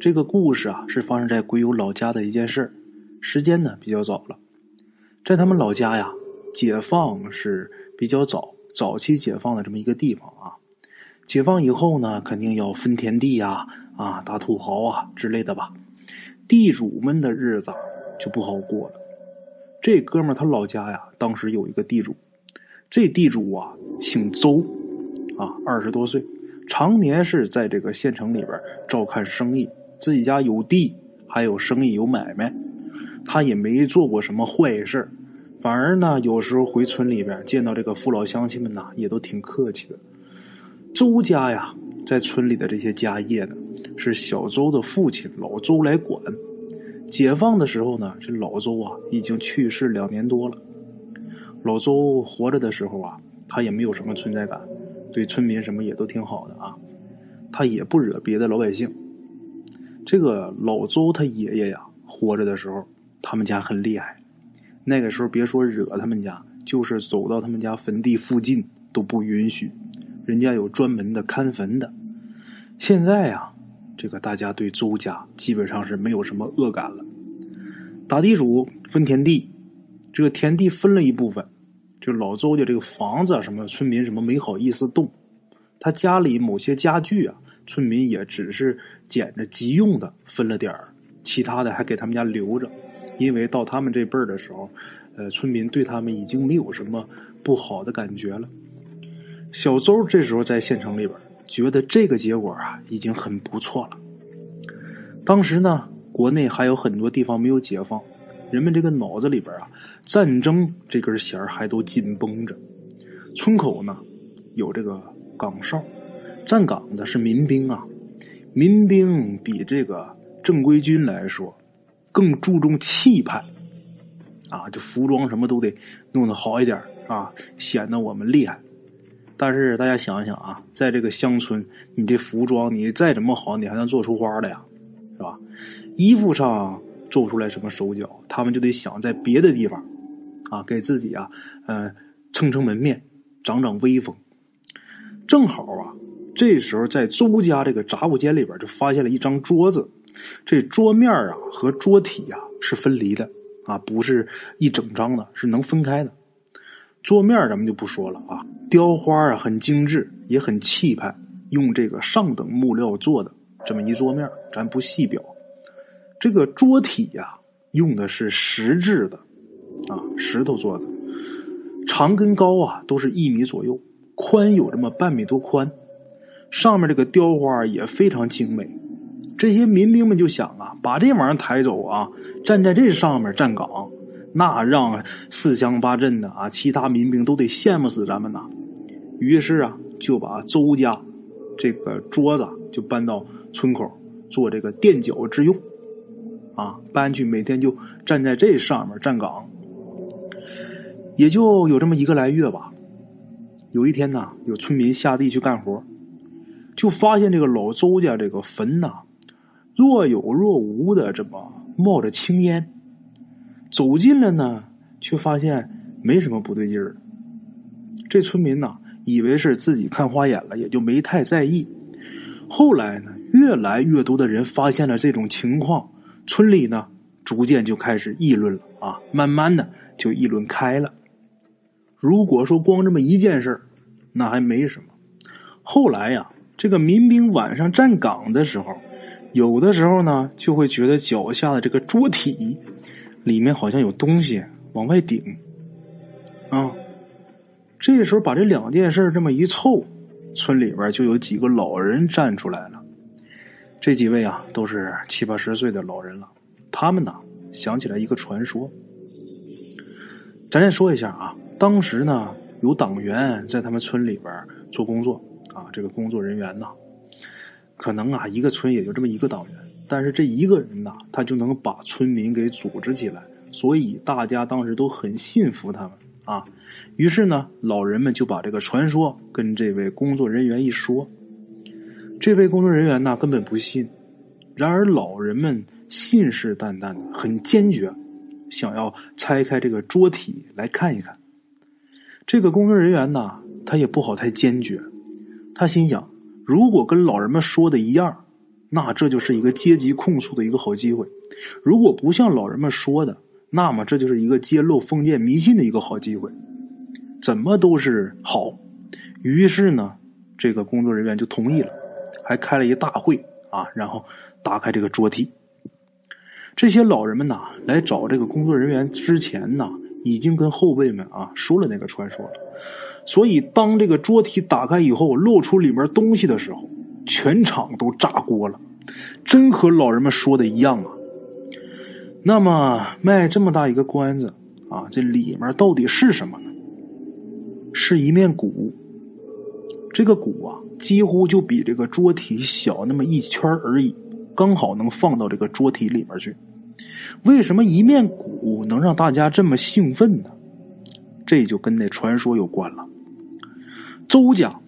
这个故事啊是发生在鬼友老家的一件事时间呢比较早了，在他们老家呀，解放是比较早早期解放的这么一个地方啊。解放以后呢，肯定要分田地呀，啊，打土豪啊之类的吧。地主们的日子就不好过了。这哥们儿他老家呀，当时有一个地主，这地主啊姓周，啊，二十多岁，常年是在这个县城里边照看生意，自己家有地，还有生意有买卖。他也没做过什么坏事反而呢，有时候回村里边见到这个父老乡亲们呐，也都挺客气的。周家呀，在村里的这些家业呢，是小周的父亲老周来管。解放的时候呢，这老周啊已经去世两年多了。老周活着的时候啊，他也没有什么存在感，对村民什么也都挺好的啊，他也不惹别的老百姓。这个老周他爷爷呀，活着的时候。他们家很厉害，那个时候别说惹他们家，就是走到他们家坟地附近都不允许，人家有专门的看坟的。现在呀，这个大家对周家基本上是没有什么恶感了。打地主分田地，这个田地分了一部分，就老周家这个房子什么村民什么没好意思动，他家里某些家具啊，村民也只是捡着急用的分了点儿，其他的还给他们家留着。因为到他们这辈儿的时候，呃，村民对他们已经没有什么不好的感觉了。小周这时候在县城里边，觉得这个结果啊已经很不错了。当时呢，国内还有很多地方没有解放，人们这个脑子里边啊，战争这根弦还都紧绷着。村口呢有这个岗哨，站岗的是民兵啊，民兵比这个正规军来说。更注重气派，啊，这服装什么都得弄得好一点啊，显得我们厉害。但是大家想想啊，在这个乡村，你这服装你再怎么好，你还能做出花来呀，是吧？衣服上做不出来什么手脚，他们就得想在别的地方，啊，给自己啊，呃，撑撑门面，长长威风。正好啊，这时候在周家这个杂物间里边，就发现了一张桌子。这桌面啊和桌体啊是分离的啊，不是一整张的，是能分开的。桌面咱们就不说了啊，雕花啊很精致，也很气派，用这个上等木料做的这么一桌面，咱不细表。这个桌体呀，用的是石质的啊，石头做的，长跟高啊都是一米左右，宽有这么半米多宽，上面这个雕花也非常精美。这些民兵们就想啊，把这玩意儿抬走啊，站在这上面站岗，那让四乡八镇的啊，其他民兵都得羡慕死咱们呐。于是啊，就把周家这个桌子就搬到村口做这个垫脚之用，啊，搬去每天就站在这上面站岗。也就有这么一个来月吧。有一天呢，有村民下地去干活，就发现这个老周家这个坟呐。若有若无的这么冒着青烟，走近了呢，却发现没什么不对劲儿。这村民呐，以为是自己看花眼了，也就没太在意。后来呢，越来越多的人发现了这种情况，村里呢，逐渐就开始议论了啊，慢慢的就议论开了。如果说光这么一件事那还没什么。后来呀，这个民兵晚上站岗的时候。有的时候呢，就会觉得脚下的这个桌体里面好像有东西往外顶啊。这时候把这两件事这么一凑，村里边就有几个老人站出来了。这几位啊，都是七八十岁的老人了。他们呢，想起来一个传说。咱先说一下啊，当时呢，有党员在他们村里边做工作啊，这个工作人员呢。可能啊，一个村也就这么一个党员，但是这一个人呐，他就能把村民给组织起来，所以大家当时都很信服他们啊。于是呢，老人们就把这个传说跟这位工作人员一说，这位工作人员呢根本不信，然而老人们信誓旦旦的，很坚决，想要拆开这个桌体来看一看。这个工作人员呢，他也不好太坚决，他心想。如果跟老人们说的一样，那这就是一个阶级控诉的一个好机会。如果不像老人们说的，那么这就是一个揭露封建迷信的一个好机会。怎么都是好。于是呢，这个工作人员就同意了，还开了一大会啊，然后打开这个桌梯。这些老人们呐，来找这个工作人员之前呐，已经跟后辈们啊说了那个传说了。所以，当这个桌梯打开以后，露出里面东西的时候，全场都炸锅了，真和老人们说的一样啊。那么，卖这么大一个关子啊，这里面到底是什么呢？是一面鼓。这个鼓啊，几乎就比这个桌体小那么一圈而已，刚好能放到这个桌体里面去。为什么一面鼓能让大家这么兴奋呢？这就跟那传说有关了。周家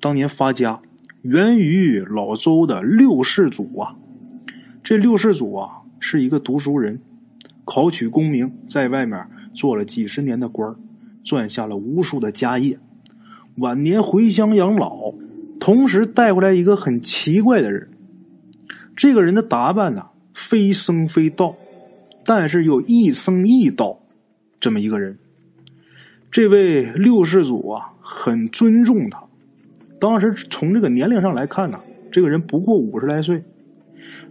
当年发家，源于老周的六世祖啊。这六世祖啊是一个读书人，考取功名，在外面做了几十年的官赚下了无数的家业。晚年回乡养老，同时带回来一个很奇怪的人。这个人的打扮呢，非僧非道，但是又一僧一道，这么一个人。这位六世祖啊，很尊重他。当时从这个年龄上来看呢，这个人不过五十来岁。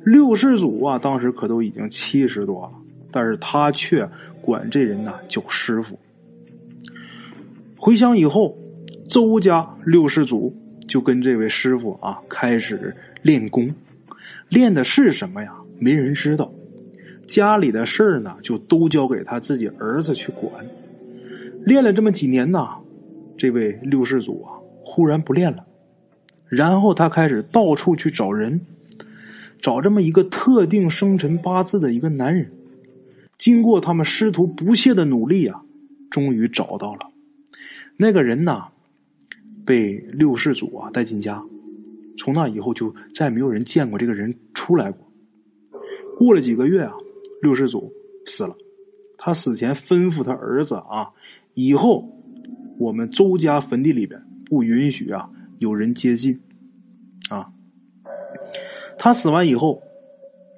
六世祖啊，当时可都已经七十多了，但是他却管这人呢叫师傅。回乡以后，周家六世祖就跟这位师傅啊开始练功，练的是什么呀？没人知道。家里的事儿呢，就都交给他自己儿子去管。练了这么几年呢，这位六世祖啊，忽然不练了，然后他开始到处去找人，找这么一个特定生辰八字的一个男人。经过他们师徒不懈的努力啊，终于找到了那个人呐，被六世祖啊带进家，从那以后就再没有人见过这个人出来过。过了几个月啊，六世祖死了，他死前吩咐他儿子啊。以后，我们周家坟地里边不允许啊有人接近，啊。他死完以后，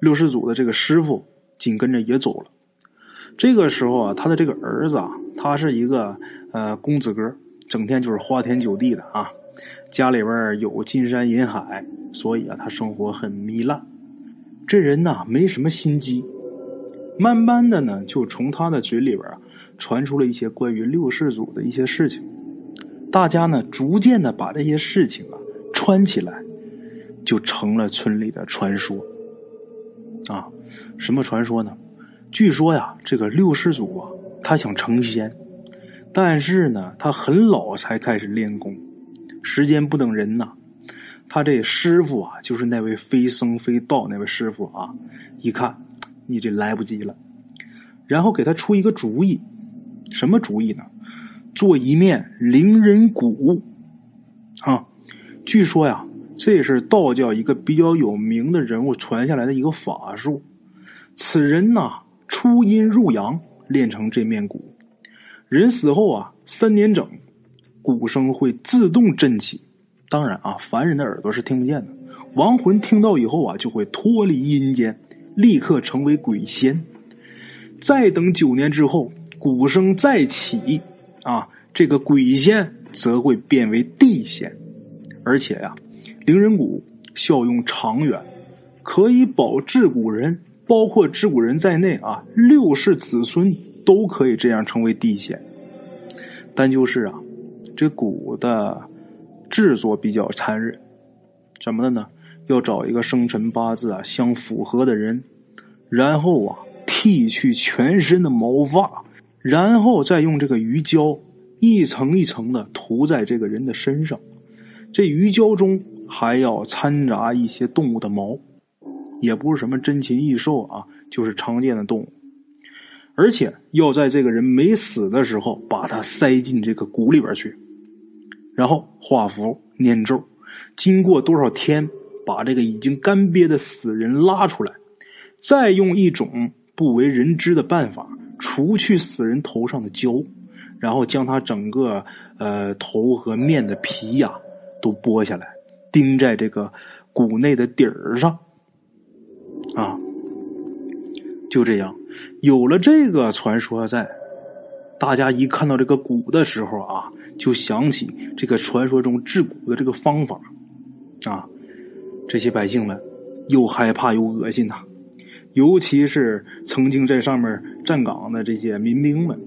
六世祖的这个师傅紧跟着也走了。这个时候啊，他的这个儿子啊，他是一个呃公子哥，整天就是花天酒地的啊。家里边有金山银海，所以啊，他生活很糜烂。这人呐，没什么心机。慢慢的呢，就从他的嘴里边啊。传出了一些关于六世祖的一些事情，大家呢逐渐的把这些事情啊串起来，就成了村里的传说。啊，什么传说呢？据说呀，这个六世祖啊，他想成仙，但是呢，他很老才开始练功，时间不等人呐。他这师傅啊，就是那位非僧非道那位师傅啊，一看你这来不及了，然后给他出一个主意。什么主意呢？做一面灵人鼓，啊，据说呀，这是道教一个比较有名的人物传下来的一个法术。此人呐，出阴入阳，练成这面鼓。人死后啊，三年整，鼓声会自动振起。当然啊，凡人的耳朵是听不见的。亡魂听到以后啊，就会脱离阴间，立刻成为鬼仙。再等九年之后。鼓声再起，啊，这个鬼仙则会变为地仙，而且呀，灵人鼓效用长远，可以保治古人，包括治古人在内啊，六世子孙都可以这样称为地仙。但就是啊，这鼓的制作比较残忍，怎么的呢？要找一个生辰八字啊相符合的人，然后啊剃去全身的毛发。然后再用这个鱼胶一层一层的涂在这个人的身上，这鱼胶中还要掺杂一些动物的毛，也不是什么珍禽异兽啊，就是常见的动物，而且要在这个人没死的时候把它塞进这个骨里边去，然后画符念咒，经过多少天把这个已经干瘪的死人拉出来，再用一种不为人知的办法。除去死人头上的胶，然后将他整个呃头和面的皮呀都剥下来，钉在这个骨内的底儿上，啊，就这样，有了这个传说在，大家一看到这个鼓的时候啊，就想起这个传说中治蛊的这个方法啊，这些百姓们又害怕又恶心呐，尤其是曾经在上面站岗的这些民兵们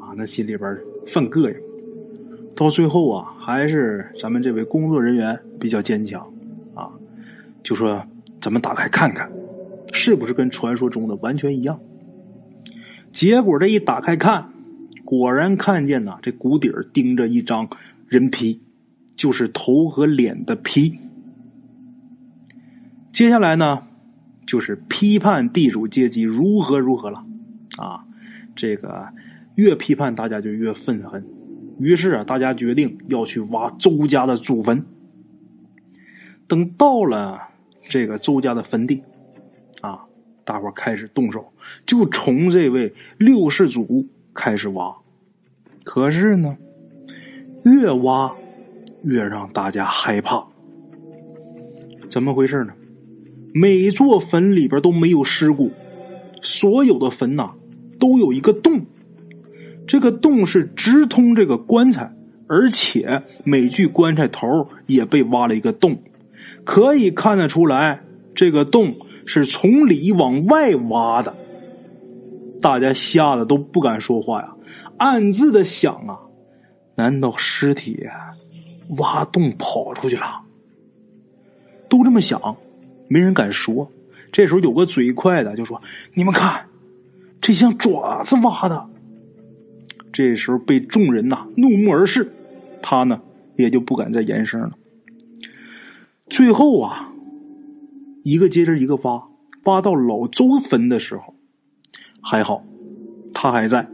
啊，那心里边犯膈应。到最后啊，还是咱们这位工作人员比较坚强啊，就说。咱们打开看看，是不是跟传说中的完全一样？结果这一打开看，果然看见呐，这谷底儿钉着一张人皮，就是头和脸的皮。接下来呢，就是批判地主阶级如何如何了啊！这个越批判，大家就越愤恨。于是啊，大家决定要去挖周家的祖坟。等到了。这个周家的坟地，大伙开始动手，就从这位六世祖开始挖。可是呢，越挖越让大家害怕。怎么回事呢？每座坟里边都没有尸骨，所有的坟呐都有一个洞，这个洞是直通这个棺材，而且每具棺材头也被挖了一个洞。可以看得出来，这个洞是从里往外挖的。大家吓得都不敢说话呀，暗自的想啊：难道尸体挖洞跑出去了？都这么想，没人敢说。这时候有个嘴快的就说：“你们看，这像爪子挖的。”这时候被众人呐怒目而视，他呢也就不敢再言声了。最后啊，一个接着一个挖，挖到老周坟的时候，还好，他还在，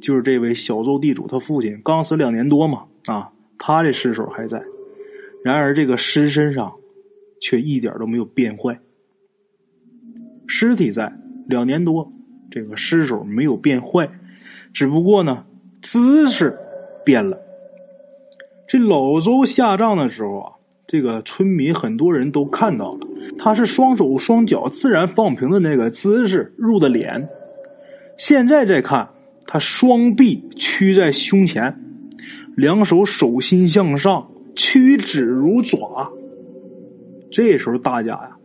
就是这位小周地主他父亲刚死两年多嘛，啊，他这尸首还在。然而这个尸身上却一点都没有变坏，尸体在两年多，这个尸首没有变坏，只不过呢姿势变了。这老周下葬的时候啊。这个村民很多人都看到了，他是双手双脚自然放平的那个姿势入的脸。现在再看，他双臂屈在胸前，两手手心向上，屈指如爪。这时候大家呀，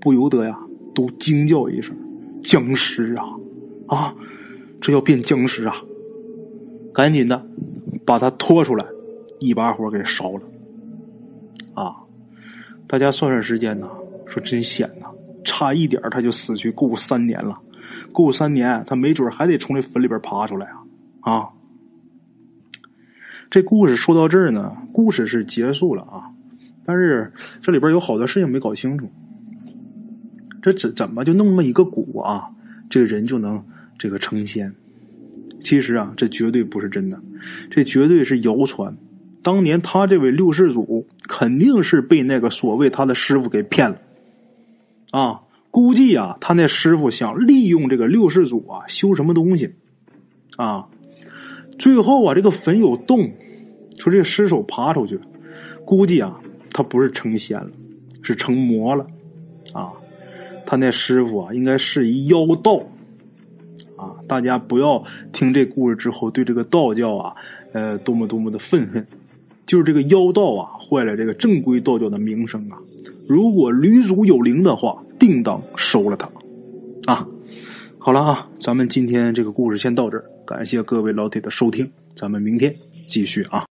不由得呀都惊叫一声：“僵尸啊！啊，这要变僵尸啊！”赶紧的把他拖出来，一把火给烧了。啊，大家算算时间呐，说真险呐，差一点他就死去够三年了，够三年他没准还得从这坟里边爬出来啊！啊，这故事说到这儿呢，故事是结束了啊，但是这里边有好多事情没搞清楚，这怎怎么就弄那么一个蛊啊，这个人就能这个成仙？其实啊，这绝对不是真的，这绝对是谣传。当年他这位六世祖肯定是被那个所谓他的师傅给骗了，啊，估计啊，他那师傅想利用这个六世祖啊修什么东西，啊，最后啊这个坟有洞，说这个尸首爬出去，估计啊他不是成仙了，是成魔了，啊，他那师傅啊应该是一妖道，啊，大家不要听这故事之后对这个道教啊，呃，多么多么的愤恨。就是这个妖道啊，坏了这个正规道教的名声啊！如果吕祖有灵的话，定当收了他。啊，好了啊，咱们今天这个故事先到这儿，感谢各位老铁的收听，咱们明天继续啊。